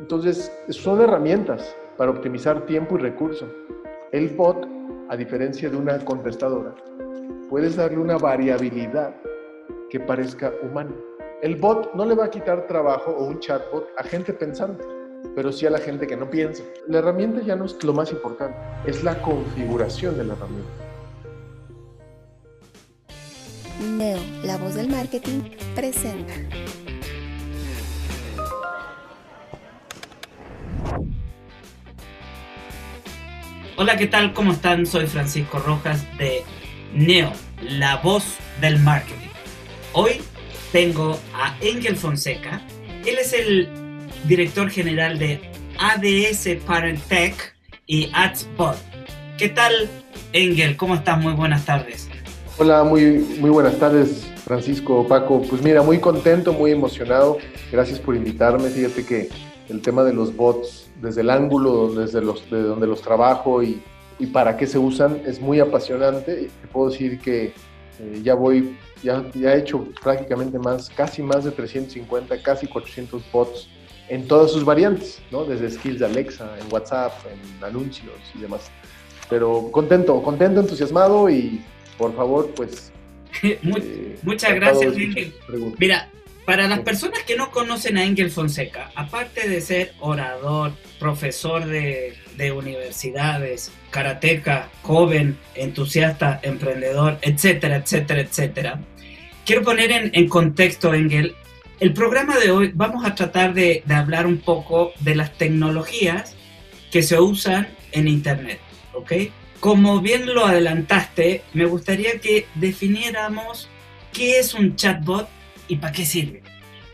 Entonces, son herramientas para optimizar tiempo y recurso. El bot, a diferencia de una contestadora, puedes darle una variabilidad que parezca humana. El bot no le va a quitar trabajo o un chatbot a gente pensante, pero sí a la gente que no piensa. La herramienta ya no es lo más importante, es la configuración de la herramienta. Neo, la voz del marketing, presenta. Hola, ¿qué tal? ¿Cómo están? Soy Francisco Rojas de Neo, la voz del marketing. Hoy tengo a Engel Fonseca. Él es el director general de ADS Parent Tech y AdsBot. ¿Qué tal, Engel? ¿Cómo estás? Muy buenas tardes. Hola, muy, muy buenas tardes, Francisco, Paco. Pues mira, muy contento, muy emocionado. Gracias por invitarme. Fíjate que el tema de los bots, desde el ángulo desde los, de donde los trabajo y, y para qué se usan, es muy apasionante. Te puedo decir que eh, ya voy, ya, ya he hecho prácticamente más, casi más de 350, casi 400 bots en todas sus variantes, ¿no? Desde skills de Alexa, en WhatsApp, en anuncios y demás. Pero contento, contento, entusiasmado y por favor, pues... Eh, muchas gracias, preguntas. Mira, para las personas que no conocen a Engel Fonseca, aparte de ser orador, profesor de, de universidades, karateca, joven, entusiasta, emprendedor, etcétera, etcétera, etcétera, quiero poner en, en contexto, Engel, el programa de hoy vamos a tratar de, de hablar un poco de las tecnologías que se usan en Internet, ¿ok? Como bien lo adelantaste, me gustaría que definiéramos qué es un chatbot y para qué sirve.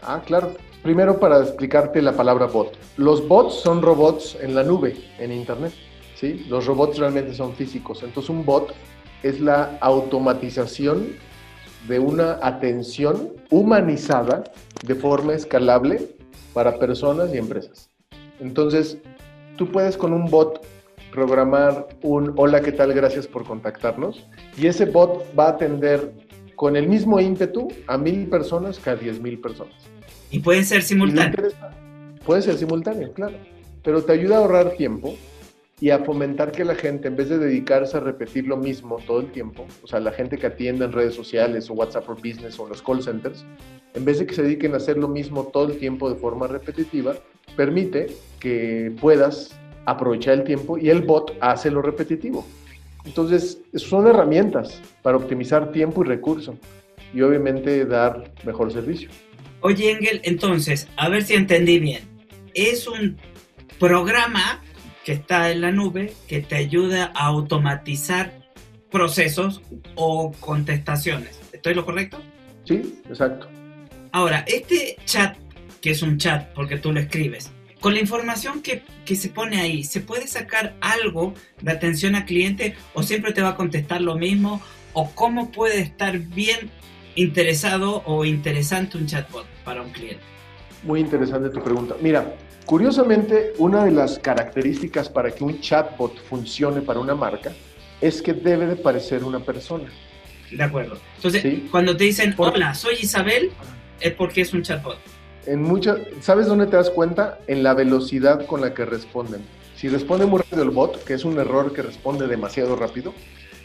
Ah, claro. Primero para explicarte la palabra bot. Los bots son robots en la nube, en Internet. ¿sí? Los robots realmente son físicos. Entonces un bot es la automatización de una atención humanizada de forma escalable para personas y empresas. Entonces, tú puedes con un bot programar un hola, ¿qué tal? Gracias por contactarnos. Y ese bot va a atender con el mismo ímpetu a mil personas que a diez mil personas. Y pueden ser interesa- Puede ser simultáneo, claro. Pero te ayuda a ahorrar tiempo y a fomentar que la gente, en vez de dedicarse a repetir lo mismo todo el tiempo, o sea, la gente que atiende en redes sociales o WhatsApp for Business o en los call centers, en vez de que se dediquen a hacer lo mismo todo el tiempo de forma repetitiva, permite que puedas aprovechar el tiempo y el bot hace lo repetitivo. Entonces, son herramientas para optimizar tiempo y recurso y obviamente dar mejor servicio. Oye, Engel, entonces, a ver si entendí bien. Es un programa que está en la nube que te ayuda a automatizar procesos o contestaciones. ¿Estoy lo correcto? Sí, exacto. Ahora, este chat, que es un chat porque tú lo escribes, con la información que, que se pone ahí, ¿se puede sacar algo de atención al cliente o siempre te va a contestar lo mismo? ¿O cómo puede estar bien interesado o interesante un chatbot para un cliente? Muy interesante tu pregunta. Mira, curiosamente, una de las características para que un chatbot funcione para una marca es que debe de parecer una persona. De acuerdo. Entonces, Sí. cuando te dicen, hola, soy Isabel, es porque es un chatbot. En muchas, ¿sabes dónde te das cuenta? En la velocidad con la que responden. Si responde muy rápido el bot, que es un error que responde demasiado rápido,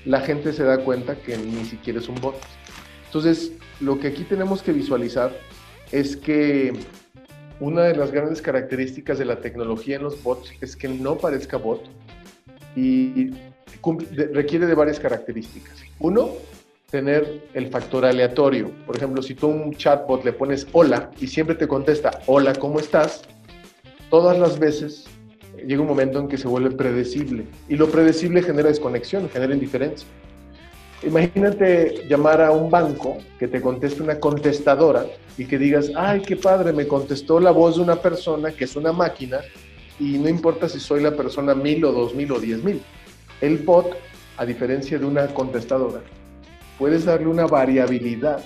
la gente se da cuenta que ni siquiera es un bot. Entonces, lo que aquí tenemos que visualizar es que una de las grandes características de la tecnología en los bots es que no parezca bot y requiere de varias características. Uno, tener el factor aleatorio. Por ejemplo, si tú a un chatbot le pones hola y siempre te contesta hola, ¿cómo estás? Todas las veces llega un momento en que se vuelve predecible y lo predecible genera desconexión, genera indiferencia. Imagínate llamar a un banco que te conteste una contestadora y que digas, ay, qué padre, me contestó la voz de una persona que es una máquina y no importa si soy la persona mil o dos mil o diez mil. El bot, a diferencia de una contestadora, puedes darle una variabilidad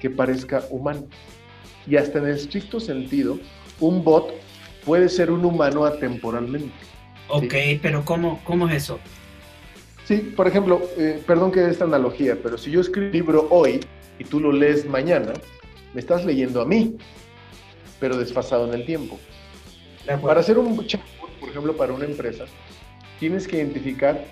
que parezca humano. Y hasta en el estricto sentido, un bot puede ser un humano atemporalmente. Ok, pero ¿cómo, ¿cómo es eso? Sí, por ejemplo, eh, perdón que dé esta analogía, pero si yo escribo un libro hoy y tú lo lees mañana, me estás leyendo a mí, pero desfasado en el tiempo. Para hacer un chatbot, por ejemplo, para una empresa, tienes que identificar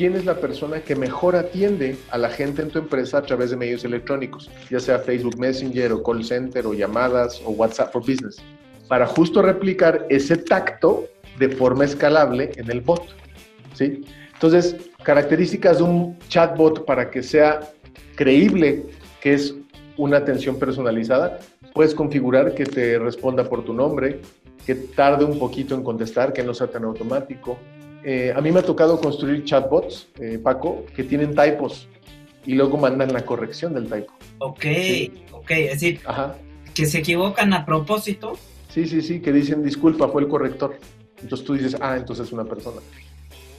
quién es la persona que mejor atiende a la gente en tu empresa a través de medios electrónicos, ya sea Facebook Messenger o call center o llamadas o WhatsApp for Business, para justo replicar ese tacto de forma escalable en el bot. ¿sí? Entonces, características de un chatbot para que sea creíble que es una atención personalizada, puedes configurar que te responda por tu nombre, que tarde un poquito en contestar, que no sea tan automático. Eh, a mí me ha tocado construir chatbots, eh, Paco, que tienen typos y luego mandan la corrección del typo. Ok, ok, es decir, que se equivocan a propósito. Sí, sí, sí, que dicen disculpa, fue el corrector. Entonces tú dices, ah, entonces es una persona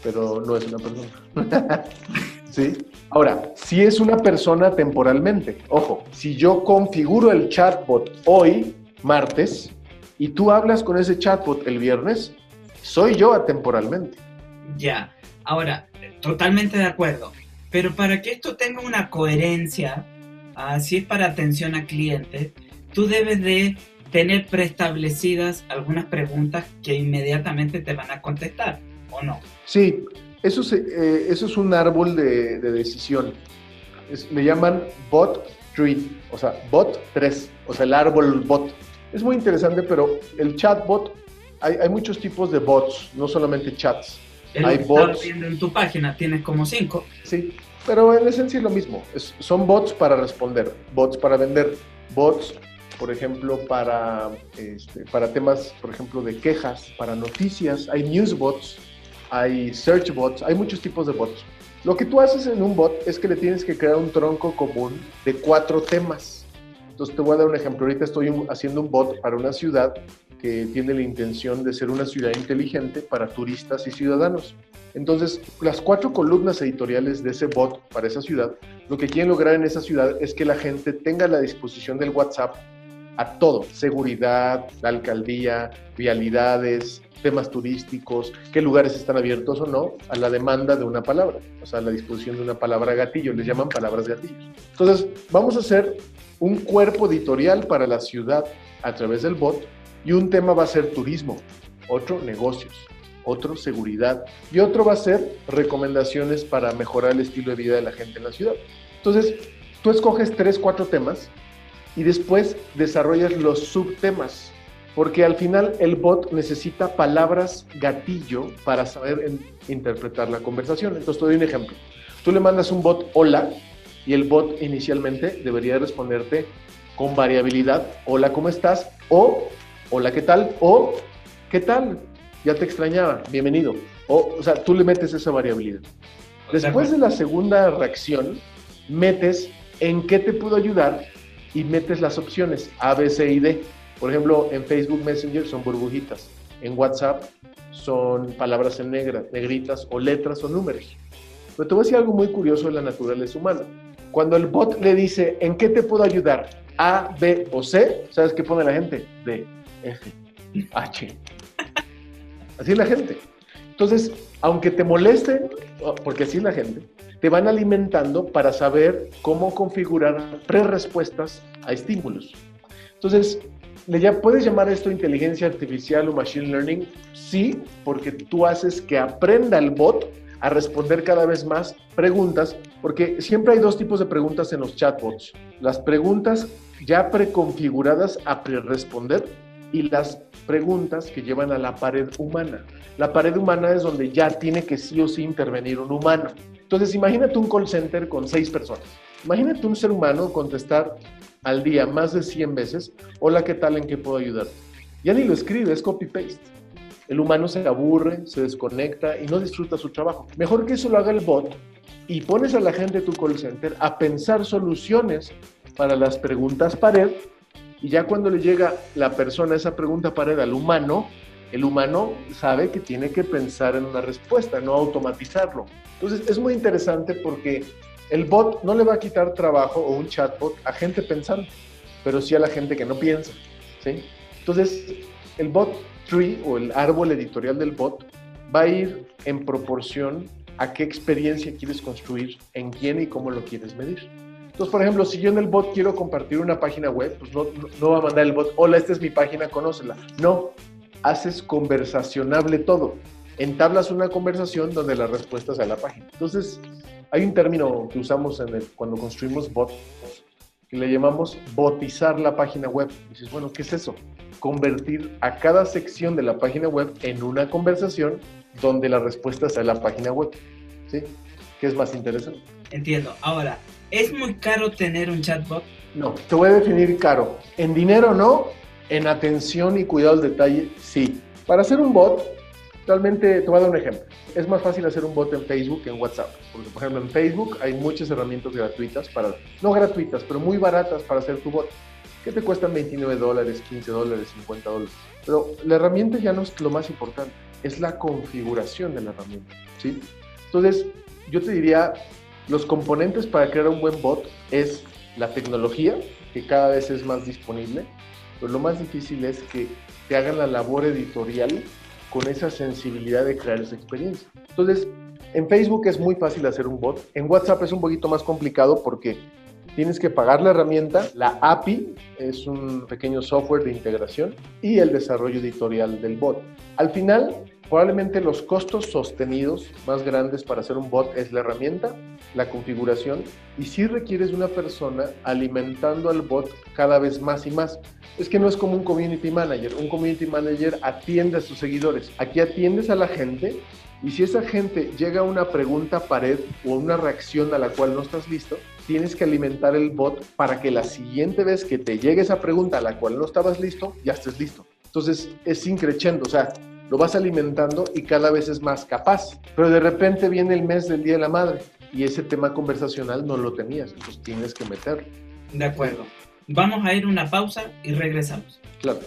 pero no es una persona. ¿Sí? Ahora, si es una persona temporalmente, ojo, si yo configuro el chatbot hoy, martes, y tú hablas con ese chatbot el viernes, soy yo atemporalmente. Ya, ahora, totalmente de acuerdo, pero para que esto tenga una coherencia, así es para atención a clientes, tú debes de tener preestablecidas algunas preguntas que inmediatamente te van a contestar, ¿o no? Sí, eso, eh, eso es un árbol de, decisión. le llaman bot tree, o sea, bot 3, o sea, el árbol bot. Es muy interesante, pero el chatbot, hay, hay muchos tipos de bots, no solamente chats. Hay bots. viendo en tu página, tienes como cinco. Sí, pero en esencia es lo mismo. son bots para responder, bots para vender, bots, por ejemplo, para, este, para temas, por ejemplo, de quejas, para noticias. Hay newsbots hay search bots, hay muchos tipos de bots. Lo que tú haces en un bot es que le tienes que crear un tronco común de cuatro temas. Entonces te voy a dar un ejemplo. Ahorita estoy haciendo un bot para una ciudad que tiene la intención de ser una ciudad inteligente para turistas y ciudadanos. Entonces, las cuatro columnas editoriales de ese bot para esa ciudad, lo que quieren lograr en esa ciudad es que la gente tenga la disposición del WhatsApp a todo, seguridad, la alcaldía, vialidades, temas turísticos, qué lugares están abiertos o no, a la demanda de una palabra, o sea, a la disposición de una palabra gatillo, les llaman palabras gatillos. Entonces, vamos a hacer un cuerpo editorial para la ciudad a través del bot y un tema va a ser turismo, otro negocios, otro seguridad y otro va a ser recomendaciones para mejorar el estilo de vida de la gente en la ciudad. Entonces, tú escoges tres, cuatro temas y después desarrollas los subtemas porque al final el bot necesita palabras gatillo para saber interpretar la conversación. Entonces te doy un ejemplo. Tú le mandas un bot hola y el bot inicialmente debería responderte con variabilidad, hola, ¿cómo estás? O hola, ¿qué tal? O ¿qué tal? Ya te extrañaba, bienvenido. O, o sea, tú le metes esa variabilidad. Después de la segunda reacción, metes en qué te puedo ayudar y metes las opciones A, B, C y D. Por ejemplo, en Facebook Messenger son burbujitas, en WhatsApp son palabras en negra, negritas o letras o números. Pero te voy a decir algo muy curioso de la naturaleza humana. Cuando el bot le dice, ¿en qué te puedo ayudar? A, B o C, ¿sabes qué pone la gente? D, F, H. Así es la gente. Entonces, aunque te molesten, porque así es la gente, te van alimentando para saber cómo configurar pre-respuestas a estímulos. Entonces, ¿Le ya, ¿Puedes llamar esto inteligencia artificial o machine learning? Sí, porque tú haces que aprenda el bot a responder cada vez más preguntas, porque siempre hay dos tipos de preguntas en los chatbots. Las preguntas ya preconfiguradas a pre-responder y las preguntas que llevan a la pared humana. La pared humana es donde ya tiene que sí o sí intervenir un humano. Entonces, imagínate un call center con seis personas. Imagínate un ser humano contestar al día más de 100 veces, hola, ¿qué tal? ¿En qué puedo ayudar? Ya ni lo escribe, es copy-paste. El humano se aburre, se desconecta y no disfruta su trabajo. Mejor que eso lo haga el bot y pones a la gente de tu call center a pensar soluciones para las preguntas pared y ya cuando le llega la persona esa pregunta pared al humano, el humano sabe que tiene que pensar en una respuesta, no automatizarlo. Entonces es muy interesante porque el bot no le va a quitar trabajo o un chatbot a gente pensando, pero sí a la gente que no piensa. ¿sí? Entonces el bot tree o el árbol editorial del bot va a ir en proporción a qué experiencia quieres construir, en quién y cómo lo quieres medir. Entonces, por ejemplo, si yo en el bot quiero compartir una página web, pues no, no, va a mandar el bot, hola, esta es mi página, conócela. No, haces conversacionable todo. Entablas una conversación donde la respuesta sea la página. Entonces, hay un término que usamos en el, cuando construimos bots que le llamamos botizar la página web. Y dices, bueno, ¿qué es eso? Convertir a cada sección de la página web en una conversación donde la respuesta sea la página web. ¿Sí? ¿Qué es más interesante? Entiendo. Ahora, ¿es muy caro tener un chatbot? No, te voy a definir caro. En dinero no, en atención y cuidado al detalle sí. Para hacer un bot, realmente te un ejemplo. Es más fácil hacer un bot en Facebook que en WhatsApp. Porque, por ejemplo, en Facebook hay muchas herramientas gratuitas para, no gratuitas, pero muy baratas para hacer tu bot, que te cuestan 29 dólares, 15 dólares, 50 dólares. Pero la herramienta ya no es lo más importante, es la configuración de la herramienta. ¿sí? Entonces, yo te diría, los componentes para crear un buen bot es la tecnología, que cada vez es más disponible, pero lo más difícil es que te hagan la labor editorial con esa sensibilidad de crear esa experiencia. Entonces, en Facebook es muy fácil hacer un bot, en WhatsApp es un poquito más complicado porque tienes que pagar la herramienta, la API es un pequeño software de integración y el desarrollo editorial del bot. Al final, Probablemente los costos sostenidos más grandes para hacer un bot es la herramienta, la configuración y si requieres una persona alimentando al bot cada vez más y más. Es que no es como un community manager. Un community manager atiende a sus seguidores. Aquí atiendes a la gente y si esa gente llega a una pregunta pared o una reacción a la cual no estás listo, tienes que alimentar el bot para que la siguiente vez que te llegue esa pregunta a la cual no estabas listo, ya estés listo. Entonces es increchendo, o sea, lo vas alimentando y cada vez es más capaz. Pero de repente viene el mes del Día de la Madre y ese tema conversacional no lo tenías, entonces tienes que meterlo. De acuerdo. Vamos a ir una pausa y regresamos. Claro.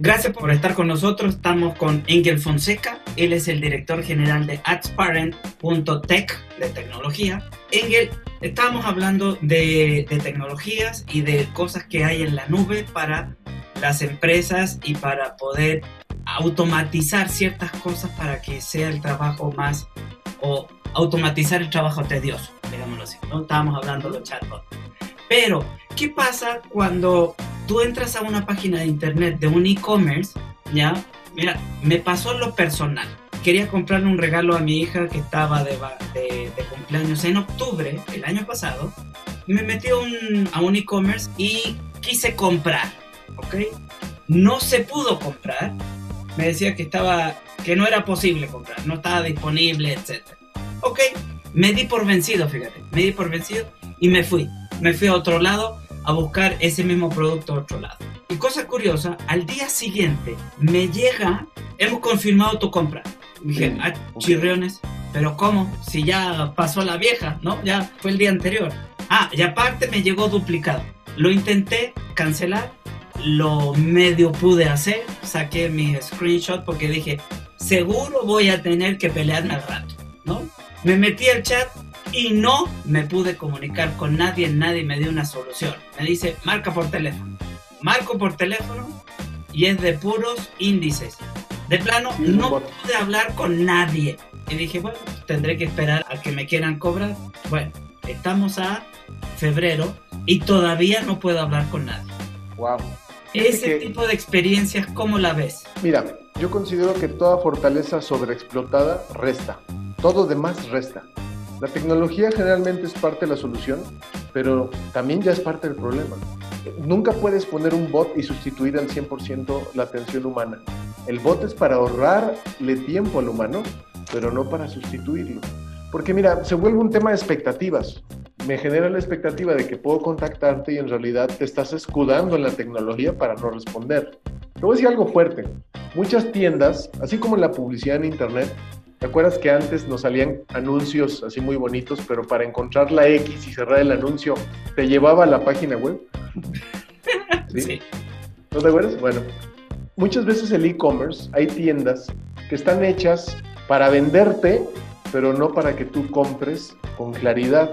Gracias por estar con nosotros. Estamos con Engel Fonseca. Él es el director general de adsparent.tech de tecnología. Engel, estábamos hablando de, de, tecnologías y de cosas que hay en la nube para las empresas y para poder automatizar ciertas cosas para que sea el trabajo más o automatizar el trabajo tedioso, digámoslo así. ¿no? Estábamos hablando de chatbot. Pero, ¿qué pasa cuando tú entras a una página de internet de un e-commerce? Ya, mira, me pasó lo personal. Quería comprarle un regalo a mi hija que estaba de, de, cumpleaños en octubre el año pasado. Me metí un, a un e-commerce y quise comprar, ¿ok? No se pudo comprar. Me decía que estaba, que no era posible comprar, no estaba disponible, etc. Ok, me di por vencido, fíjate, me di por vencido y me fui me fui a otro lado a buscar ese mismo producto a otro lado. Y cosa curiosa, al día siguiente me llega, hemos confirmado tu compra. dije, ah, chirriones, pero ¿cómo? Si ya pasó la vieja, ¿no? Ya fue el día anterior. Ah, y aparte me llegó duplicado. Lo intenté cancelar, lo medio pude hacer, saqué mi screenshot porque dije, seguro voy a tener que pelearme al rato, ¿no? Me metí al chat, y no me pude comunicar con nadie, nadie me dio una solución. Me dice, marca por teléfono. Marco por teléfono y es de puros índices. De plano, no pude hablar con nadie. Y dije, bueno, tendré que esperar a que me quieran cobrar. Bueno, estamos a febrero y todavía no puedo hablar con nadie. Wow. Ese tipo de experiencias, ¿cómo la ves? Mira, yo considero que toda fortaleza sobreexplotada resta. Todo demás resta. La tecnología generalmente es parte de la solución, pero también ya es parte del problema. Nunca puedes poner un bot y sustituir al 100% la atención humana. El bot es para ahorrarle tiempo al humano, pero no para sustituirlo. Porque mira, se vuelve un tema de expectativas. me genera la expectativa de que puedo contactarte y en realidad te estás escudando en la tecnología para no responder. Te voy a decir algo fuerte. Muchas tiendas, así como en la publicidad en Internet, ¿te acuerdas que antes nos salían anuncios así muy bonitos, pero para encontrar la X y cerrar el anuncio te llevaba a la página web? ¿Sí? Sí. ¿No te acuerdas? Bueno, muchas veces el e-commerce, hay tiendas que están hechas para venderte, pero no para que tú compres con claridad.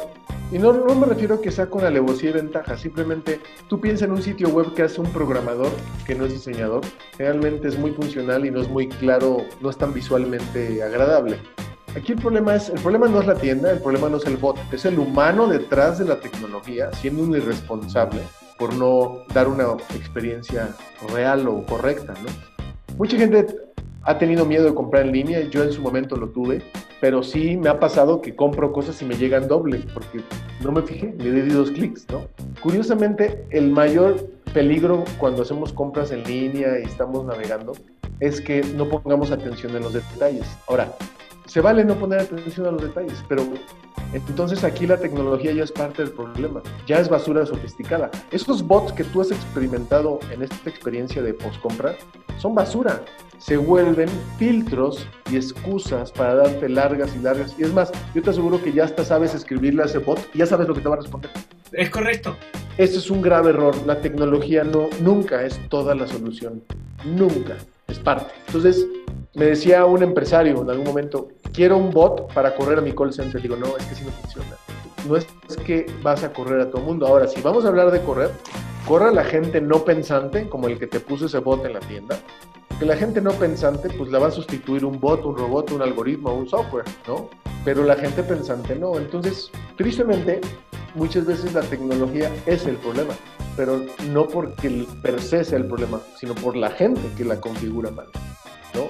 Y no, no me refiero a que sea con alevosía y ventaja, simplemente tú piensas en un sitio web que hace un programador que no es diseñador, realmente es muy funcional y no es muy claro, no es tan visualmente agradable. Aquí el problema es, el problema no es la tienda, el problema no es el bot, es el humano detrás de la tecnología siendo un irresponsable por no dar una experiencia real o correcta, ¿no? Mucha gente ha tenido miedo de comprar en línea, yo en su momento lo tuve, pero sí me ha pasado que compro cosas y me llegan doble, porque no me fijé, le di dos clics, ¿no? Curiosamente, el mayor peligro cuando hacemos compras en línea y estamos navegando es que no pongamos atención en los detalles. Ahora, se vale no poner atención a los detalles, pero entonces aquí la tecnología ya es parte del problema, ya es basura sofisticada. Esos bots que tú has experimentado en esta experiencia de postcompra son basura, se vuelven filtros y excusas para darte largas y largas. Y es más, yo te aseguro que ya hasta sabes escribirle a ese bot y ya sabes lo que te va a responder. Es correcto. Ese es un grave error. La tecnología no, nunca es toda la solución. Nunca. Es parte. Entonces, me decía un empresario en algún momento, quiero un bot para correr a mi call center. Digo, no, es que sí no funciona. No es que vas a correr a todo el mundo. Ahora, si vamos a hablar de correr, corre a la gente no pensante, como el que te puso ese bot en la tienda. Porque la gente no pensante, pues la va a sustituir un bot, un robot, un algoritmo, un software, ¿no? Pero la gente pensante no. Entonces, tristemente, muchas veces la tecnología es el problema, pero no porque per se sea el problema, sino por la gente que la configura mal, ¿no?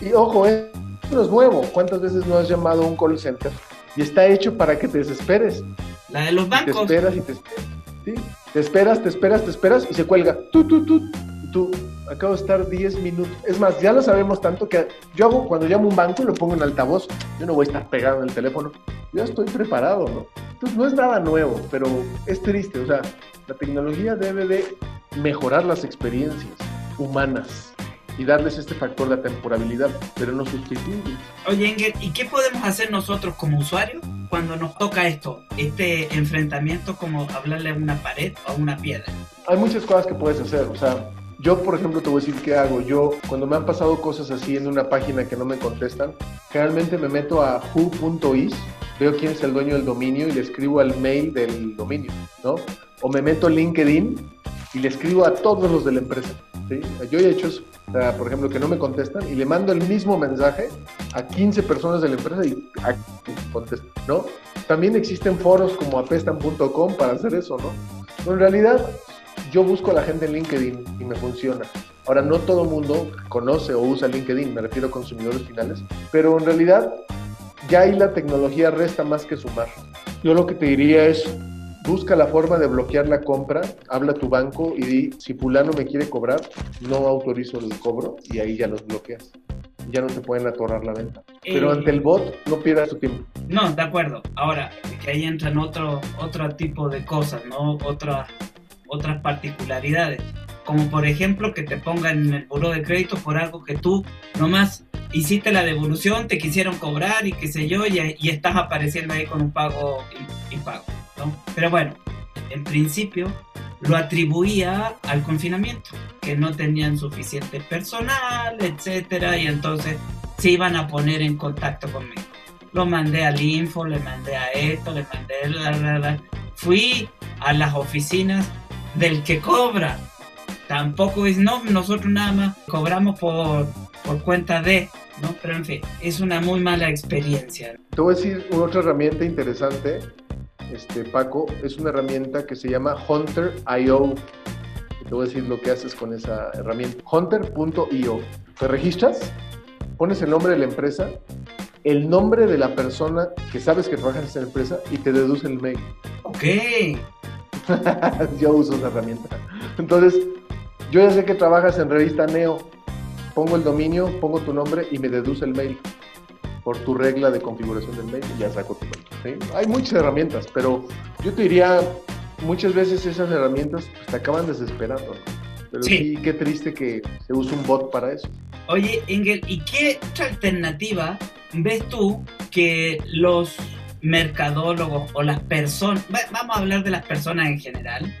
Y ojo, eh, no es nuevo. ¿Cuántas veces no has llamado a un call center? Y está hecho para que te desesperes. La de los Te bancos. esperas y te esperas. ¿sí? Te esperas, te esperas, te esperas y se cuelga. Tú, tú, tú, tú. Acabo de estar 10 minutos. Es más, ya lo sabemos tanto que yo hago cuando llamo a un banco y lo pongo en altavoz. Yo no voy a estar pegado en el teléfono. Yo estoy preparado, ¿no? Entonces no es nada nuevo, pero es triste. O sea, la tecnología debe de mejorar las experiencias humanas y darles este factor de temporalidad, pero no sustituirlo. Oye, Engel, ¿y qué podemos hacer nosotros como usuarios cuando nos toca esto? Este enfrentamiento como hablarle a una pared o a una piedra. Hay muchas cosas que puedes hacer, o sea, yo por ejemplo te voy a decir qué hago. Yo cuando me han pasado cosas así en una página que no me contestan, generalmente me meto a who.is, veo quién es el dueño del dominio y le escribo al mail del dominio, ¿no? O me meto a LinkedIn y le escribo a todos los de la empresa, ¿sí? Yo he hecho eso. O sea, por ejemplo, que no me contestan y le mando el mismo mensaje a 15 personas de la empresa y a- contestan, ¿no? También existen foros como apestan.com para hacer eso, ¿no? Pero en realidad, yo busco a la gente en LinkedIn y me funciona. Ahora, no todo mundo conoce o usa LinkedIn, me refiero a consumidores finales, pero en realidad ya ahí la tecnología resta más que sumar. Yo lo que te diría es, busca la forma de bloquear la compra, habla a tu banco y di, si fulano me quiere cobrar, no autorizo el cobro y ahí ya los bloqueas. Ya no te pueden atorrar la venta. Pero Eh. ante el bot, no pierdas tu tiempo. No, de acuerdo. Ahora, que ahí entran otro, otro tipo de cosas, ¿no? Otras, otras particularidades. Como por ejemplo que te pongan en el buro de crédito por algo que tú nomás hiciste la devolución, te quisieron cobrar y qué sé yo, y, y estás apareciendo ahí con un pago impago, ¿no? Pero bueno, en principio lo atribuía al confinamiento, que no tenían suficiente personal, etcétera, y entonces se iban a poner en contacto conmigo. Lo mandé al info, le mandé a esto, le mandé la, la, la. Fui a las oficinas del que cobra. Tampoco es, no, nosotros nada más cobramos por, por cuenta de, ¿no? Pero en fin, es una muy mala experiencia. Te voy a decir una otra herramienta interesante, este, Paco, es una herramienta que se llama Hunter.io. Te voy a decir lo que haces con esa herramienta. Hunter.io. Te registras, pones el nombre de la empresa, el nombre de la persona que sabes que trabaja en esa empresa y te deduce el mail. Ok, yo uso esa herramienta. Entonces, yo ya sé que trabajas en revista Neo. Pongo el dominio, pongo tu nombre y me deduce el mail por tu regla de configuración del mail y ya saco tu mail. ¿sí? Hay muchas herramientas, pero yo te diría, muchas veces esas herramientas pues, te acaban desesperando. Pero Sí. sí. qué triste que se use un bot para eso. Oye, Engel, ¿y qué otra alternativa ves tú que los mercadólogos o las personas, va- vamos a hablar de las personas en general,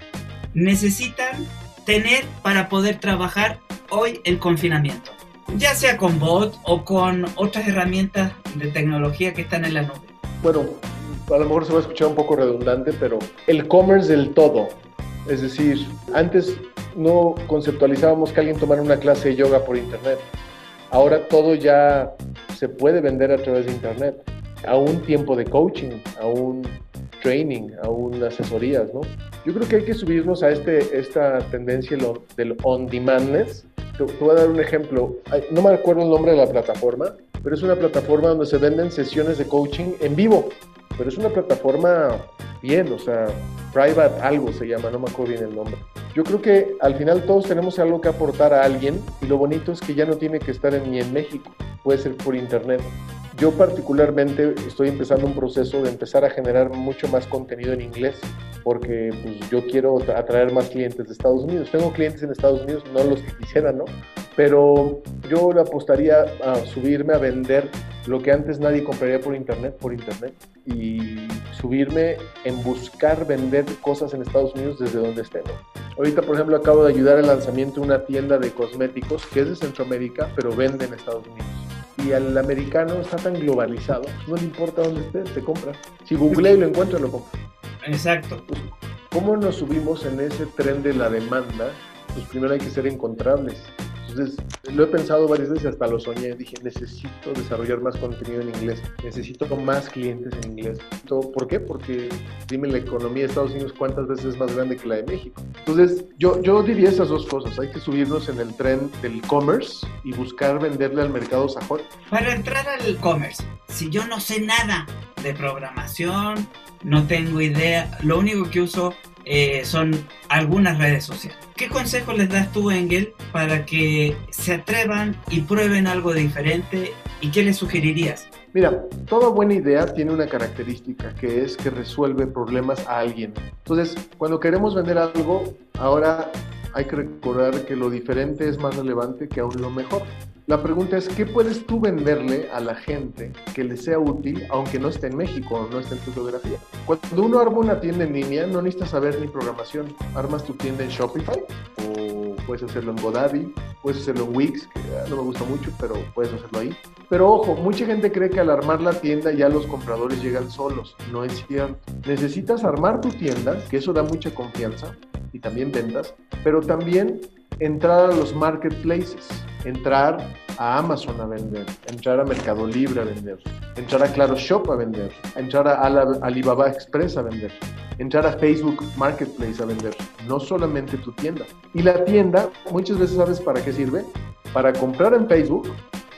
necesitan tener para poder trabajar hoy en confinamiento? Ya sea con bot o con otras herramientas de tecnología que están en la nube. Bueno, a lo mejor se va a escuchar un poco redundante, pero el commerce del todo. Es decir, antes no conceptualizábamos que alguien tomara una clase de yoga por internet. Ahora todo ya se puede vender a través de internet. A un tiempo de coaching, a un training, a un asesorías, ¿no? Yo creo que hay que subirnos a este, esta tendencia del on-demandness. Te, te voy a dar un ejemplo. No me acuerdo el nombre de la plataforma, pero es una plataforma donde se venden sesiones de coaching en vivo. Pero es una plataforma bien, o sea, private algo se llama, no me acuerdo bien el nombre. Yo creo que al final todos tenemos algo que aportar a alguien y lo bonito es que ya no tiene que estar ni en México, puede ser por internet. Yo particularmente estoy empezando un proceso de empezar a generar mucho más contenido en inglés porque pues, yo quiero tra- atraer más clientes de Estados Unidos. Tengo clientes en Estados Unidos, no los que quisiera, ¿no? Pero yo le apostaría a subirme a vender lo que antes nadie compraría por internet, por internet, y subirme en buscar vender cosas en Estados Unidos desde donde esté, ¿no? Ahorita, por ejemplo, acabo de ayudar al lanzamiento de una tienda de cosméticos que es de Centroamérica, pero vende en Estados Unidos. Y al americano está tan globalizado, pues, no le importa dónde esté, te compra. Si googlea y lo encuentra, lo compra. Exacto. ¿Cómo nos subimos en ese tren de la demanda? Pues primero hay que ser encontrables. Entonces, lo he pensado varias veces, hasta lo soñé. Dije, necesito desarrollar más contenido en inglés. Necesito más clientes en inglés. ¿Por qué? Porque dime la economía de Estados Unidos cuántas veces es más grande que la de México. Entonces, yo, yo diría esas dos cosas. Hay que subirnos en el tren del commerce y buscar venderle al mercado sajón. Para entrar al e-commerce, si yo no sé nada de programación, no tengo idea, lo único que uso eh, son algunas redes sociales. ¿Qué consejo les das tú, Engel, para que se atrevan y prueben algo diferente? ¿Y qué les sugerirías? Mira, toda buena idea tiene una característica que es que resuelve problemas a alguien. Entonces, cuando queremos vender algo, ahora hay que recordar que lo diferente es más relevante que aún lo mejor. La pregunta es, ¿qué puedes tú venderle a la gente que le sea útil, aunque no esté en México o no esté en tu geografía? Cuando uno arma una tienda en línea, no necesitas saber ni programación. Armas tu tienda en Shopify o puedes hacerlo en GoDaddy, puedes hacerlo en Wix, que ah, no me gusta mucho, pero puedes hacerlo ahí. Pero ojo, mucha gente cree que al armar la tienda ya los compradores llegan solos. No es cierto. Necesitas armar tu tienda, que eso da mucha confianza y también ventas, pero también entrar a los marketplaces, entrar a Amazon a vender, entrar a Mercado Libre a vender, entrar a Claro Shop a vender, entrar a Alibaba Express a vender, entrar a Facebook Marketplace a vender, no solamente tu tienda. Y la tienda, muchas veces sabes para qué sirve, para comprar en Facebook,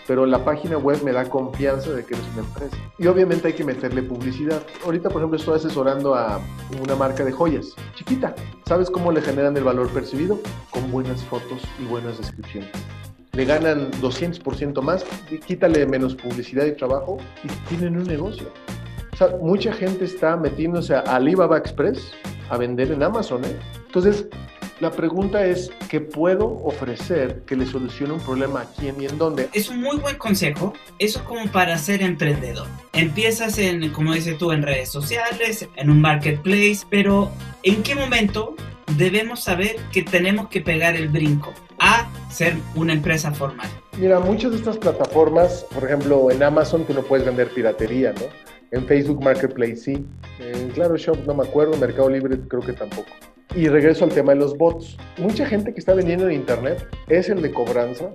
pero la página web me da confianza de que eres una empresa. Y obviamente hay que meterle publicidad. Ahorita, por ejemplo, estoy asesorando a una marca de joyas, chiquita. ¿Sabes cómo le generan el valor percibido? Con buenas fotos y buenas descripciones. Le ganan 200% más, y quítale menos publicidad y trabajo y tienen un negocio. O sea, mucha gente está metiéndose a Alibaba Express a vender en Amazon. ¿eh? Entonces, la pregunta es, ¿qué puedo ofrecer que le solucione un problema a quién y en dónde? Es un muy buen consejo. Eso es como para ser emprendedor. Empiezas en, como dices tú, en redes sociales, en un marketplace, pero ¿en qué momento debemos saber que tenemos que pegar el brinco a ser una empresa formal? Mira, muchas de estas plataformas, por ejemplo, en Amazon tú no puedes vender piratería, ¿no? En Facebook Marketplace sí. En Claro Shop no me acuerdo, Mercado Libre creo que tampoco. Y regreso al tema de los bots. Mucha gente que está vendiendo en Internet es el de cobranza,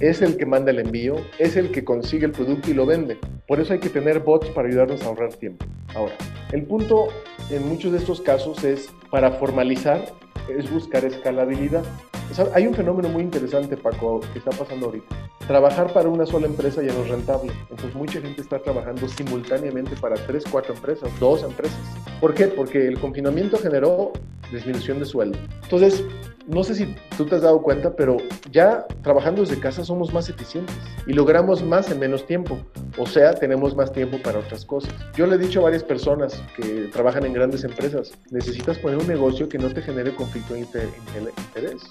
es el que manda el envío, es el que consigue el producto y lo vende. Por eso hay que tener bots para ayudarnos a ahorrar tiempo. Ahora, el punto en muchos de estos casos es, para formalizar, es buscar escalabilidad. O sea, hay un fenómeno muy interesante, Paco, que está pasando ahorita. Trabajar para una sola empresa ya no es rentable. Entonces mucha gente está trabajando simultáneamente para tres, cuatro empresas, dos empresas. ¿Por qué? Porque el confinamiento generó disminución de sueldo. Entonces, no sé si tú te has dado cuenta, pero ya trabajando desde casa somos más eficientes y logramos más en menos tiempo. O sea, tenemos más tiempo para otras cosas. Yo le he dicho a varias personas que trabajan en grandes empresas, necesitas poner un negocio que no te genere conflicto de interés.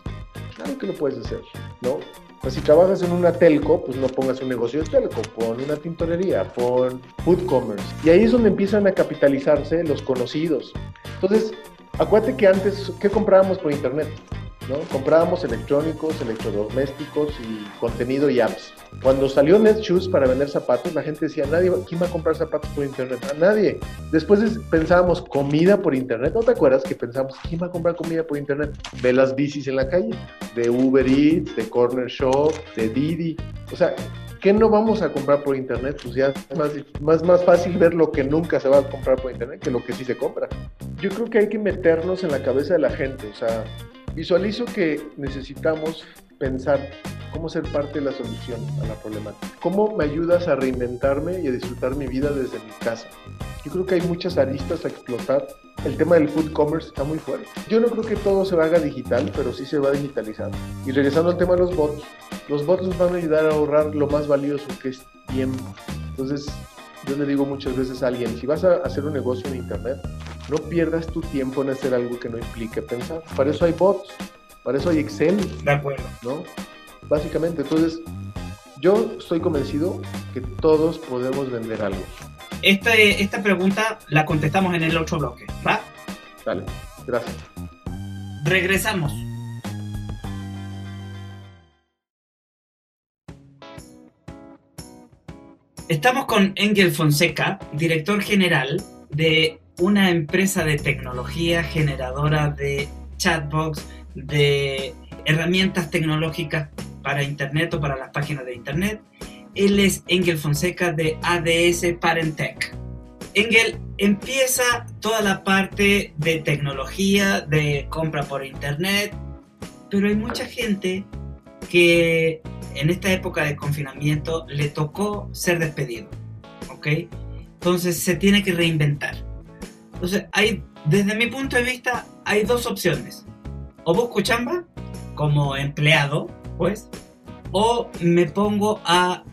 Claro que lo puedes hacer, ¿no? Pues si trabajas en una telco, pues no pongas un negocio de telco, pon una tintorería, pon food commerce. Y ahí es donde empiezan a capitalizarse los conocidos. Entonces, acuérdate que antes, ¿qué comprábamos por internet? ¿No? Comprábamos electrónicos, electrodomésticos y contenido y apps. Cuando salió Netshoes para vender zapatos, la gente decía, nadie, ¿quién va a comprar zapatos por internet? A nadie. Después pensábamos comida por internet. ¿No te acuerdas que pensábamos, ¿quién va a comprar comida por internet? Ve las bicis en la calle, de Uber Eats, de Corner Shop, de Didi. O sea, ¿qué no vamos a comprar por internet? Pues ya es más, más, más fácil ver lo que nunca se va a comprar por internet que lo que sí se compra. Yo creo que hay que meternos en la cabeza de la gente. O sea, Visualizo que necesitamos pensar cómo ser parte de la solución a la problemática. ¿Cómo me ayudas a reinventarme y a disfrutar mi vida desde mi casa? Yo creo que hay muchas aristas a explotar. El tema del food commerce está muy fuerte. Yo no creo que todo se haga digital, pero sí se va digitalizando. Y regresando al tema de los bots, los bots nos van a ayudar a ahorrar lo más valioso que es tiempo. Entonces, yo le digo muchas veces a alguien, si vas a hacer un negocio en Internet, no pierdas tu tiempo en hacer algo que no implique pensar. Para eso hay bots, para eso hay Excel. De acuerdo. ¿No? Básicamente, entonces, yo estoy convencido que todos podemos vender algo. Esta, esta pregunta la contestamos en el otro bloque, ¿va? Dale, gracias. Regresamos. Estamos con Engel Fonseca, director general de una empresa de tecnología generadora de chatbots, de herramientas tecnológicas para Internet o para las páginas de Internet. Él es Engel Fonseca de ADS Parentech. Engel empieza toda la parte de tecnología, de compra por Internet, pero hay mucha gente que en esta época de confinamiento le tocó ser despedido, ¿ok? Entonces se tiene que reinventar. Entonces, hay, desde mi punto de vista, hay dos opciones. O busco chamba como empleado, pues, o me pongo a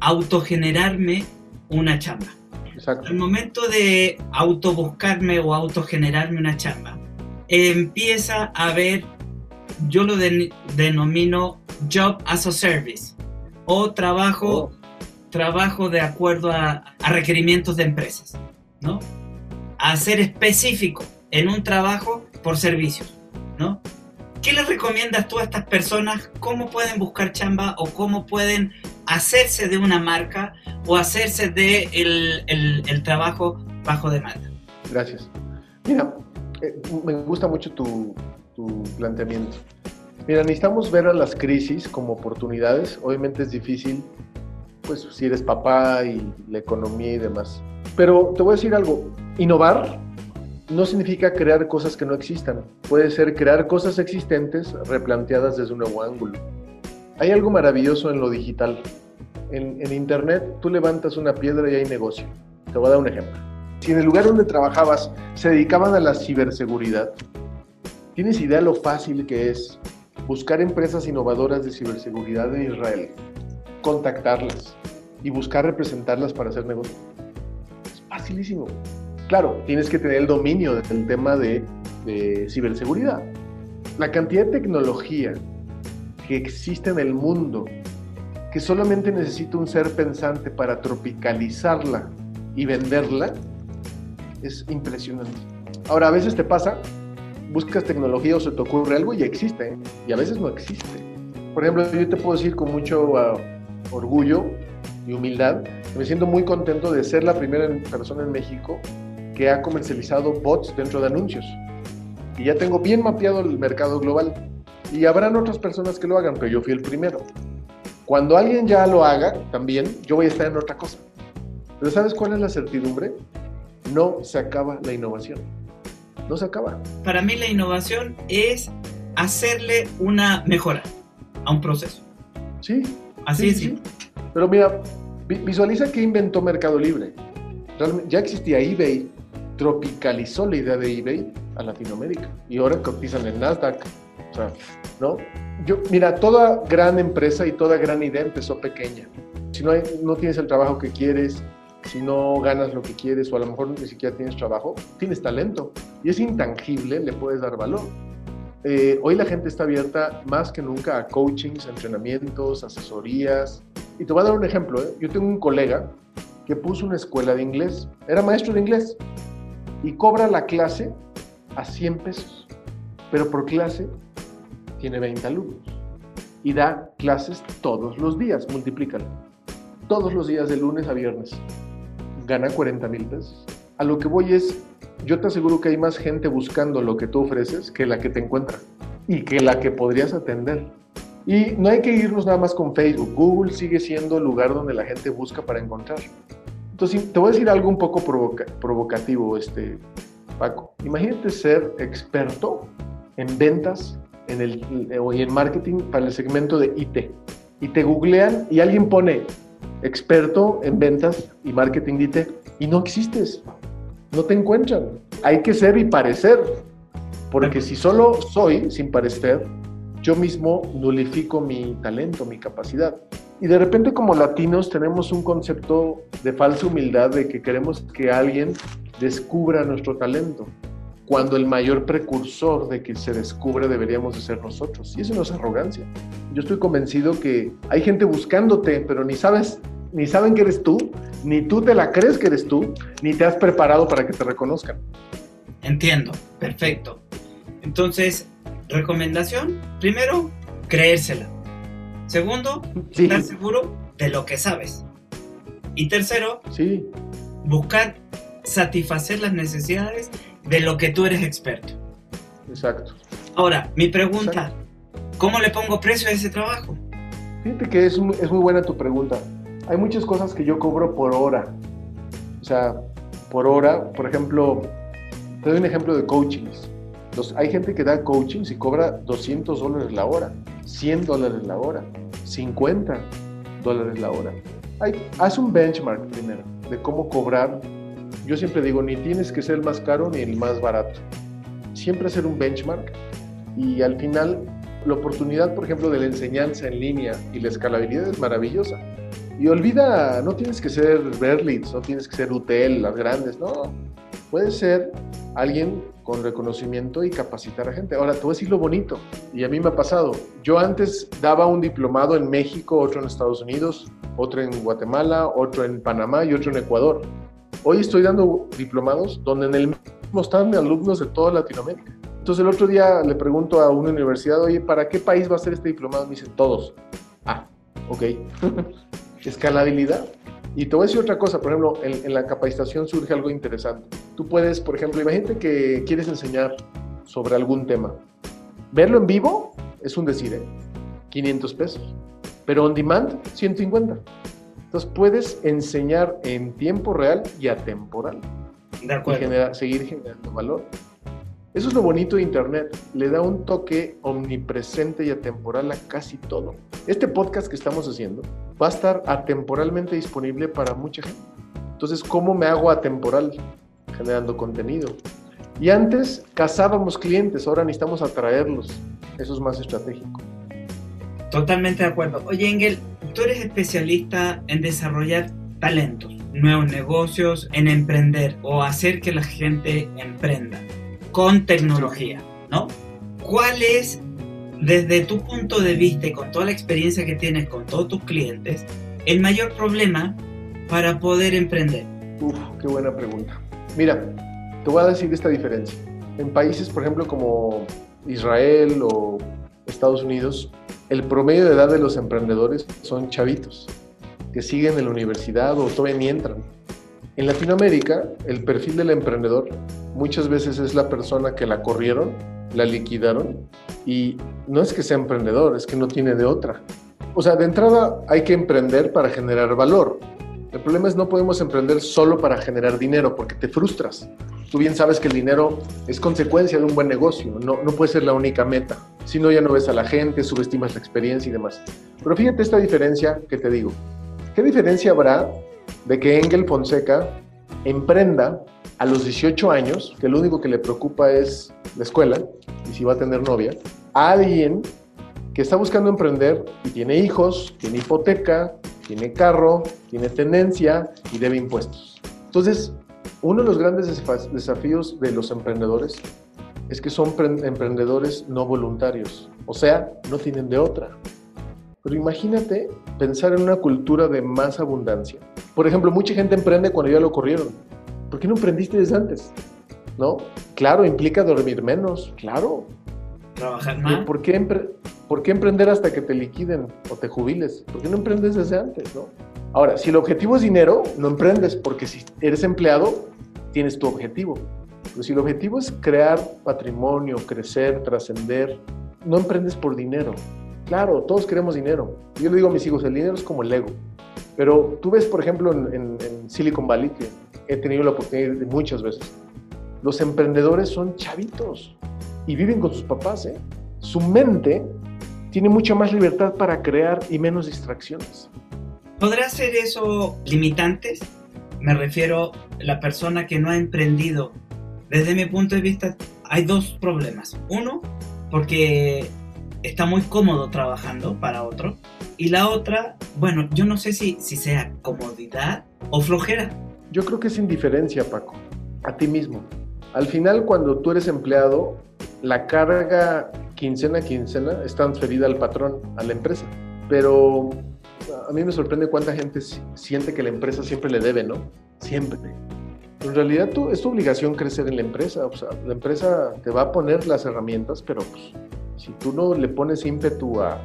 autogenerarme una chamba. Exacto. Al momento de autobuscarme o autogenerarme una chamba, empieza a haber, yo lo denomino job as a service, o trabajo, oh. trabajo de acuerdo a, a requerimientos de empresas, ¿no? A ser específico en un trabajo por servicios, ¿no? ¿Qué les recomiendas tú a estas personas? ¿Cómo pueden buscar chamba o cómo pueden hacerse de una marca o hacerse de el, trabajo bajo demanda? Gracias. Mira, eh, me gusta mucho tu, tu planteamiento. Mira, necesitamos ver a las crisis como oportunidades. Obviamente es difícil, pues si eres papá y la economía y demás. Pero te voy a decir algo, innovar no significa crear cosas que no existan, puede ser crear cosas existentes replanteadas desde un nuevo ángulo. Hay algo maravilloso en lo digital. En, Internet tú levantas una piedra y hay negocio. Te voy a dar un ejemplo. Si en el lugar donde trabajabas se dedicaban a la ciberseguridad, ¿tienes idea lo fácil que es buscar empresas innovadoras de ciberseguridad en Israel, contactarlas y buscar representarlas para hacer negocio? facilísimo. Claro, tienes que tener el dominio del tema de, ciberseguridad. La cantidad de tecnología que existe en el mundo, que solamente necesita un ser pensante para tropicalizarla y venderla, es impresionante. Ahora, a veces te pasa, buscas tecnología o se te ocurre algo y existe, ¿eh? y a veces no existe. Por ejemplo, yo te puedo decir con mucho uh, orgullo y humildad me siento muy contento de ser la primera persona en México que ha comercializado bots dentro de anuncios. Y ya tengo bien mapeado el mercado global. Y habrán otras personas que lo hagan, pero yo fui el primero. Cuando alguien ya lo haga, también, yo voy a estar en otra cosa. Pero ¿sabes cuál es la certidumbre? No se acaba la innovación. No se acaba. Para mí la innovación es hacerle una mejora a un proceso. Sí. Así es. Sí. Pero mira, Visualiza que inventó Mercado Libre. ya existía eBay, tropicalizó la idea de eBay a Latinoamérica y ahora cotizan en Nasdaq. O sea, ¿no? Yo, mira, toda gran empresa y toda gran idea empezó pequeña. Si no, hay- no tienes el trabajo que quieres, si no ganas lo que quieres o a lo mejor ni siquiera tienes trabajo, tienes talento y es intangible, le puedes dar valor. Eh, hoy la gente está abierta más que nunca a coachings, entrenamientos, asesorías. Y te voy a dar un ejemplo. ¿eh? Yo tengo un colega que puso una escuela de inglés, era maestro de inglés y cobra la clase a 100 pesos, pero por clase tiene 20 alumnos y da clases todos los días, multiplícalo. Todos los días de lunes a viernes. Gana 40 mil pesos. A lo que voy es, yo te aseguro que hay más gente buscando lo que tú ofreces que la que te encuentra y que la que podrías atender. Y no hay que irnos nada más con Facebook. Google sigue siendo el lugar donde la gente busca para encontrar. Entonces, te voy a decir algo un poco provoca- provocativo, este, Paco. Imagínate ser experto en ventas en el, o en marketing para el segmento de IT. Y te googlean y alguien pone experto en ventas y marketing de IT y no existes. No te encuentran. Hay que ser y parecer. Porque si solo soy sin parecer, yo mismo nulifico mi talento, mi capacidad. Y de repente como latinos tenemos un concepto de falsa humildad de que queremos que alguien descubra nuestro talento, cuando el mayor precursor de que se descubre deberíamos de ser nosotros. Y eso no es arrogancia. Yo estoy convencido que hay gente buscándote, pero ni sabes, ni saben que eres tú, ni tú te la crees que eres tú, ni te has preparado para que te reconozcan. Entiendo, perfecto. Entonces, recomendación, primero, creérsela. Segundo, Sí, estar seguro de lo que sabes. Y tercero, sí, buscar satisfacer las necesidades de lo que tú eres experto. exacto. Ahora, mi pregunta, ¿cómo le pongo precio a ese trabajo? Fíjate que es, es muy buena tu pregunta. Hay muchas cosas que yo cobro por hora. O sea, por hora, por ejemplo, te doy un ejemplo de coachings. Hay gente que da coachings y cobra 200 dólares la hora, 100 dólares la hora, 50 dólares la hora. Hay, haz un benchmark primero de cómo cobrar. Yo siempre digo, ni tienes que ser el más caro ni el más barato. Siempre hacer un benchmark y al final la oportunidad, por ejemplo, de la enseñanza en línea y la escalabilidad es maravillosa. Y olvida, no tienes que ser Berlitz, no tienes que ser UTL, las grandes, no. Puedes ser alguien con reconocimiento y capacitar a gente. Ahora, te voy a lo bonito, y a mí me ha pasado. Yo antes daba un diplomado en México, otro en Estados Unidos, otro en Guatemala, otro en Panamá y otro en Ecuador. Hoy estoy dando diplomados donde en el mismo están alumnos de toda Latinoamérica. Entonces el otro día le pregunto a una universidad, oye, ¿para qué país va a ser este diplomado? Me dicen, todos. Ah, ok. Escalabilidad. Y te voy a decir otra cosa, por ejemplo, en, en la capacitación surge algo interesante. Tú puedes, por ejemplo, imagínate que quieres enseñar sobre algún tema. Verlo en vivo es un decir, ¿eh? 500 pesos. Pero on demand, 150. Entonces puedes enseñar en tiempo real y atemporal De y acuerdo. genera- seguir generando valor. Eso es lo bonito de Internet, le da un toque omnipresente y atemporal a casi todo. Este podcast que estamos haciendo va a estar atemporalmente disponible para mucha gente. Entonces, ¿cómo me hago atemporal? Generando contenido. Y antes cazábamos clientes, ahora necesitamos atraerlos. Eso es más estratégico. Totalmente de acuerdo. Oye, Engel, tú eres especialista en desarrollar talentos, nuevos negocios, en emprender o hacer que la gente emprenda con tecnología, ¿no? ¿Cuál es, desde tu punto de vista y con toda la experiencia que tienes con todos tus clientes, el mayor problema para poder emprender? Uf, qué buena pregunta. Mira, te voy a decir esta diferencia. En países, por ejemplo, como Israel o Estados Unidos, el promedio de edad de los emprendedores son chavitos, que siguen en la universidad o todavía ni entran. En Latinoamérica, el perfil del emprendedor muchas veces es la persona que la corrieron, la liquidaron, y no es que sea emprendedor, es que no tiene de otra. O sea, de entrada hay que emprender para generar valor. El problema es no podemos emprender solo para generar dinero, porque te frustras. Tú bien sabes que el dinero es consecuencia de un buen negocio, no, no puede ser la única meta. Si no, ya no ves a la gente, subestimas la experiencia y demás. Pero fíjate esta diferencia que te digo. ¿Qué diferencia habrá de que Engel Fonseca emprenda a los 18 años, que lo único que le preocupa es la escuela y si va a tener novia, alguien que está buscando emprender y tiene hijos, tiene hipoteca, tiene carro, tiene tenencia y debe impuestos. Entonces, uno de los grandes desafíos de los emprendedores es que son emprendedores no voluntarios, o sea, no tienen de otra. Pero imagínate pensar en una cultura de más abundancia. Por ejemplo, mucha gente emprende cuando ya lo corrieron. ¿Por qué no emprendiste desde antes? ¿No? Claro, implica dormir menos, claro. Trabajar más. ¿Por qué, ¿Por qué emprender hasta que te liquiden o te jubiles? ¿Por qué no emprendes desde antes, no? Ahora, si el objetivo es dinero, no emprendes, porque si eres empleado, tienes tu objetivo. Pero si el objetivo es crear patrimonio, crecer, trascender, no emprendes por dinero. Claro, todos queremos dinero. Yo le digo a mis hijos, el dinero es como el ego. Pero tú ves, por ejemplo, en, Silicon Valley, que he tenido la oportunidad de muchas veces, los emprendedores son chavitos y viven con sus papás. ¿eh? Su mente tiene mucha más libertad para crear y menos distracciones. ¿Podrá ser eso limitantes? Me refiero a la persona que no ha emprendido. Desde mi punto de vista, hay dos problemas. Uno, porque está muy cómodo trabajando para otro. Y la otra, bueno, yo no sé si, si sea comodidad o flojera. Yo creo que es indiferencia, Paco, a ti mismo. Al final, cuando tú eres empleado, la carga quincena a quincena es transferida al patrón, a la empresa. Pero a mí me sorprende cuánta gente siente que la empresa siempre le debe, ¿no? Siempre. En realidad tú, es tu obligación crecer en la empresa. O sea, la empresa te va a poner las herramientas, pero pues, si tú no le pones ímpetu a,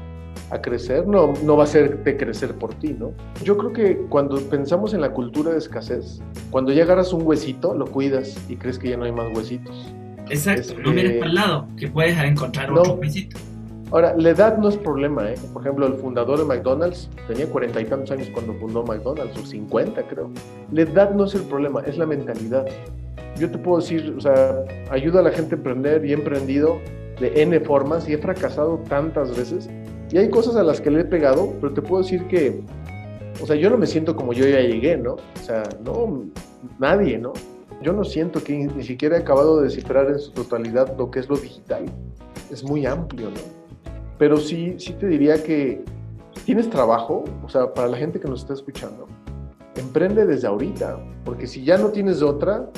a crecer, no, no va a hacerte crecer por ti, ¿no? Yo creo que cuando pensamos en la cultura de escasez, cuando ya agarras un huesito, lo cuidas y crees que ya no hay más huesitos. Exacto, no mires para el lado, que puedes encontrar otro huesito. Ahora, la edad no es problema, ¿eh? Por ejemplo, el fundador de McDonald's tenía cuarenta y tantos años cuando fundó McDonald's, o cincuenta creo. La edad no es el problema, es la mentalidad. Yo te puedo decir, o sea, ayuda a la gente a emprender y he emprendido de N formas y he fracasado tantas veces. Y hay cosas a las que le he pegado, pero te puedo decir que, o sea, yo no me siento como yo ya llegué, ¿no? O sea, no, nadie, ¿no? Yo no siento que ni siquiera he acabado de descifrar en su totalidad lo que es lo digital. Es muy amplio, ¿no? Pero sí, sí te diría que tienes trabajo, o sea, para la gente que nos está escuchando, emprende desde ahorita, porque si ya no tienes otra,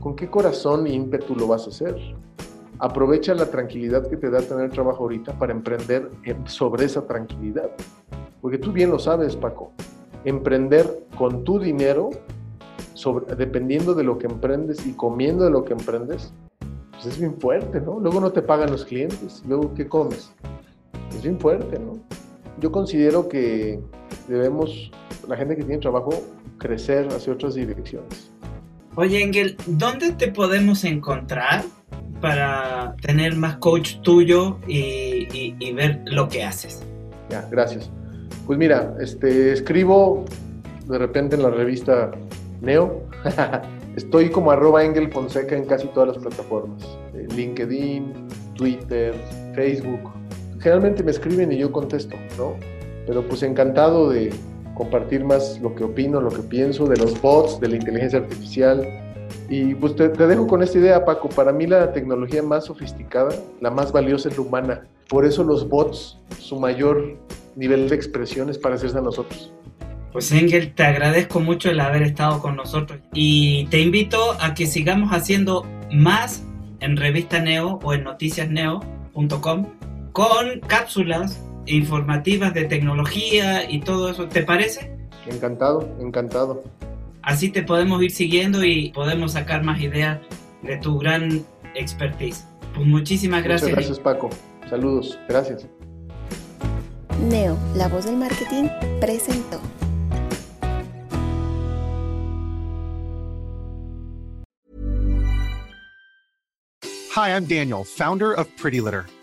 ¿con qué corazón e ímpetu lo vas a hacer? Aprovecha la tranquilidad que te da tener trabajo ahorita para emprender sobre esa tranquilidad. Porque tú bien lo sabes, Paco, emprender con tu dinero, dependiendo de lo que emprendes y comiendo de lo que emprendes, pues es bien fuerte, ¿no? Luego no te pagan los clientes, luego ¿qué comes? Es bien fuerte, ¿no? Yo considero que debemos, la gente que tiene trabajo, crecer hacia otras direcciones. Oye, Engel, ¿dónde te podemos encontrar? Para tener más coach tuyo y, ver lo que haces. Ya, gracias. Pues mira, este, escribo de repente en la revista Neo. Estoy como arroba Engel Fonseca en casi todas las plataformas. Eh, LinkedIn, Twitter, Facebook. Generalmente me escriben y yo contesto, ¿no? Pero pues encantado de compartir más lo que opino, lo que pienso de los bots, de la inteligencia artificial, y pues te, dejo con esta idea, Paco. Para mí la tecnología más sofisticada, la más valiosa es la humana. Por eso los bots, su mayor nivel de expresión es parecerse a nosotros. Pues Engel, te agradezco mucho el haber estado con nosotros y te invito a que sigamos haciendo más en Revista Neo o en noticiasneo.com con cápsulas informativas de tecnología y todo eso. ¿Te parece? Encantado, encantado. Así te podemos ir siguiendo y podemos sacar más ideas de tu gran expertise. Pues muchísimas gracias. Muchas gracias Paco. Saludos. Gracias. Neo, la voz del marketing, presentó. Hi, I'm Daniel, founder of Pretty Litter.